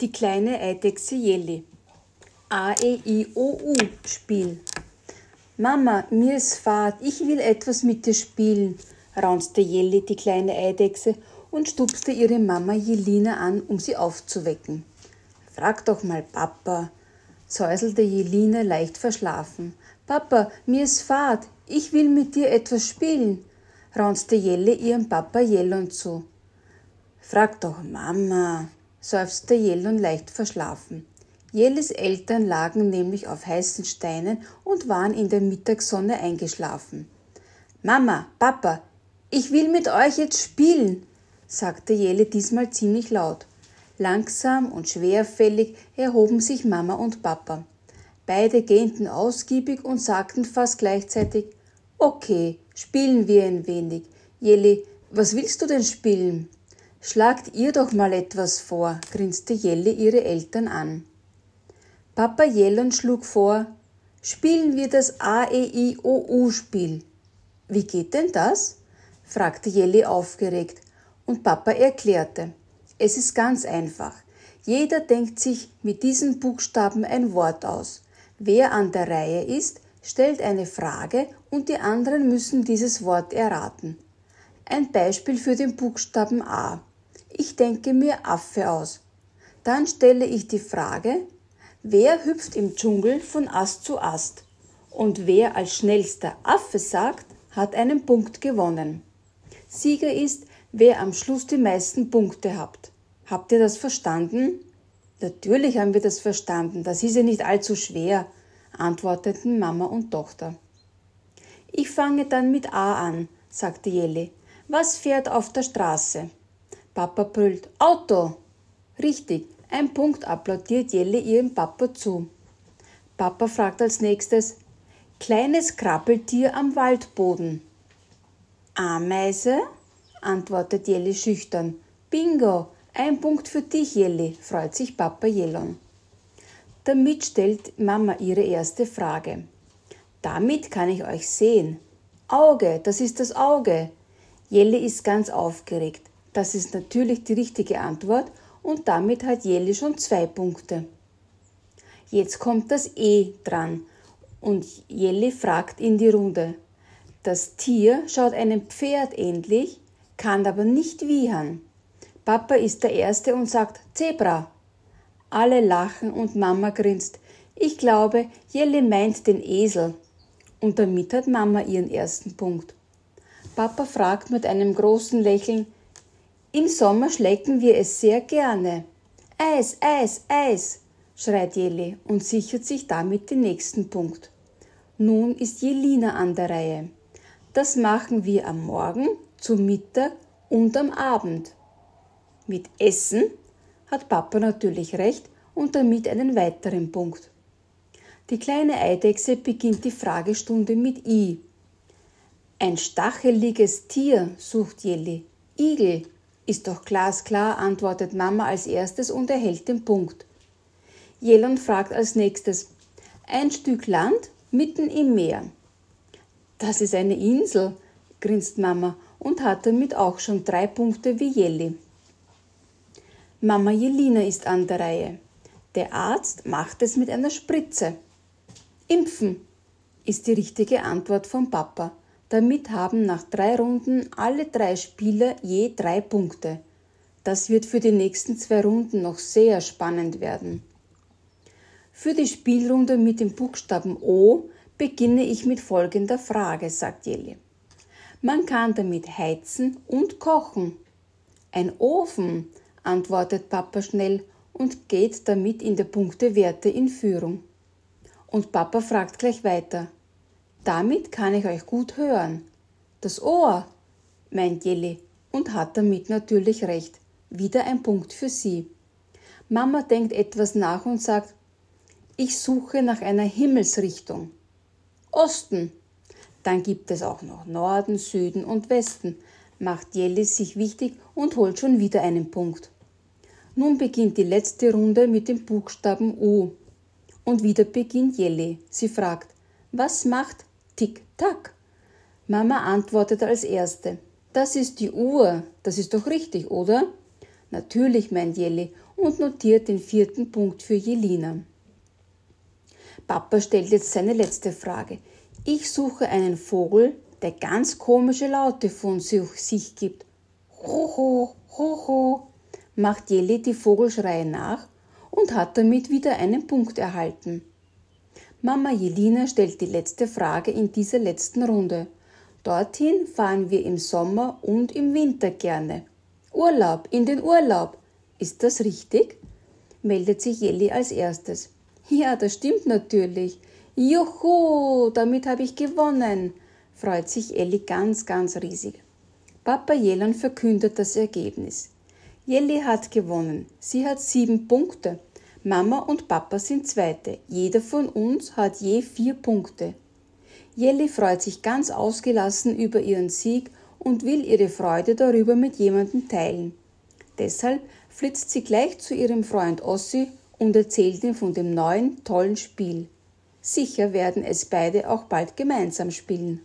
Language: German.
Die kleine Eidechse Jelly. A, E, I, O, U Spiel. Mama, mir ist Fahrt, ich will etwas mit dir spielen, raunzte Jelly, die kleine Eidechse, und stupste ihre Mama Jelina an, um sie aufzuwecken. Frag doch mal Papa, säuselte Jelina leicht verschlafen. Papa, mir ist Fahrt, ich will mit dir etwas spielen, raunzte Jelle ihrem Papa Jellon zu. Frag doch Mama, seufzte Jellon leicht verschlafen. Jelles Eltern lagen nämlich auf heißen Steinen und waren in der Mittagssonne eingeschlafen. Mama, Papa, ich will mit euch jetzt spielen, sagte Jelle diesmal ziemlich laut. Langsam und schwerfällig erhoben sich Mama und Papa. Beide gähnten ausgiebig und sagten fast gleichzeitig Okay, spielen wir ein wenig. Jelly, was willst du denn spielen? Schlagt ihr doch mal etwas vor, grinste Jelly ihre Eltern an. Papa Jellon schlug vor, spielen wir das A-E-I-O-U-Spiel. Wie geht denn das? fragte Jelly aufgeregt, und Papa erklärte, es ist ganz einfach. Jeder denkt sich mit diesen Buchstaben ein Wort aus. Wer an der Reihe ist, stellt eine Frage und die anderen müssen dieses Wort erraten. Ein Beispiel für den Buchstaben A. Ich denke mir Affe aus. Dann stelle ich die Frage, Wer hüpft im Dschungel von Ast zu Ast? Und wer als schnellster Affe sagt, hat einen Punkt gewonnen. Sieger ist, wer am Schluss die meisten Punkte habt. Habt ihr das verstanden? Natürlich haben wir das verstanden, das ist ja nicht allzu schwer, antworteten Mama und Tochter. Ich fange dann mit A an, sagte Jelly. Was fährt auf der Straße? Papa brüllt Auto. Richtig, ein Punkt applaudiert Jelle ihrem Papa zu. Papa fragt als nächstes, kleines Krabbeltier am Waldboden. Ameise? antwortet Jelle schüchtern. Bingo, ein Punkt für dich, Jelly, freut sich Papa Jellon. Damit stellt Mama ihre erste Frage. Damit kann ich euch sehen. Auge, das ist das Auge. Jelle ist ganz aufgeregt. Das ist natürlich die richtige Antwort und damit hat Jelly schon zwei Punkte. Jetzt kommt das E dran und Jelly fragt in die Runde. Das Tier schaut einem Pferd ähnlich, kann aber nicht wiehern. Papa ist der Erste und sagt Zebra. Alle lachen und Mama grinst. Ich glaube, Jelly meint den Esel. Und damit hat Mama ihren ersten Punkt. Papa fragt mit einem großen Lächeln, im Sommer schlecken wir es sehr gerne. Eis, Eis, Eis, schreit Jelly und sichert sich damit den nächsten Punkt. Nun ist Jelina an der Reihe. Das machen wir am Morgen, zum Mittag und am Abend. Mit Essen hat Papa natürlich recht und damit einen weiteren Punkt. Die kleine Eidechse beginnt die Fragestunde mit I. Ein stacheliges Tier, sucht Jelly. Igel, ist doch glasklar, antwortet Mama als erstes und erhält den Punkt. Jelon fragt als nächstes, ein Stück Land mitten im Meer. Das ist eine Insel, grinst Mama und hat damit auch schon drei Punkte wie Jelly. Mama Jelina ist an der Reihe. Der Arzt macht es mit einer Spritze. Impfen ist die richtige Antwort von Papa. Damit haben nach drei Runden alle drei Spieler je drei Punkte. Das wird für die nächsten zwei Runden noch sehr spannend werden. Für die Spielrunde mit dem Buchstaben O beginne ich mit folgender Frage, sagt Jelly. Man kann damit heizen und kochen. Ein Ofen, antwortet Papa schnell und geht damit in der Punktewerte in Führung. Und Papa fragt gleich weiter. Damit kann ich euch gut hören. Das Ohr, meint Jelly und hat damit natürlich recht. Wieder ein Punkt für sie. Mama denkt etwas nach und sagt, ich suche nach einer Himmelsrichtung. Osten. Dann gibt es auch noch Norden, Süden und Westen. Macht Jelly sich wichtig und holt schon wieder einen Punkt. Nun beginnt die letzte Runde mit dem Buchstaben U. Und wieder beginnt Jelly. Sie fragt, was macht Tick-Tack. Mama antwortete als Erste. Das ist die Uhr. Das ist doch richtig, oder? Natürlich, meint Jelly und notiert den vierten Punkt für Jelina. Papa stellt jetzt seine letzte Frage. Ich suche einen Vogel, der ganz komische Laute von sich gibt. Hoho, hoho, macht Jelly die Vogelschreie nach und hat damit wieder einen Punkt erhalten. Mama Jelina stellt die letzte Frage in dieser letzten Runde. Dorthin fahren wir im Sommer und im Winter gerne. Urlaub, in den Urlaub. Ist das richtig? meldet sich Jelly als erstes. Ja, das stimmt natürlich. Juhu, damit habe ich gewonnen, freut sich Elli ganz, ganz riesig. Papa Jelan verkündet das Ergebnis. Jelly hat gewonnen. Sie hat sieben Punkte. Mama und Papa sind Zweite. Jeder von uns hat je vier Punkte. Jelly freut sich ganz ausgelassen über ihren Sieg und will ihre Freude darüber mit jemandem teilen. Deshalb flitzt sie gleich zu ihrem Freund Ossi und erzählt ihm von dem neuen, tollen Spiel. Sicher werden es beide auch bald gemeinsam spielen.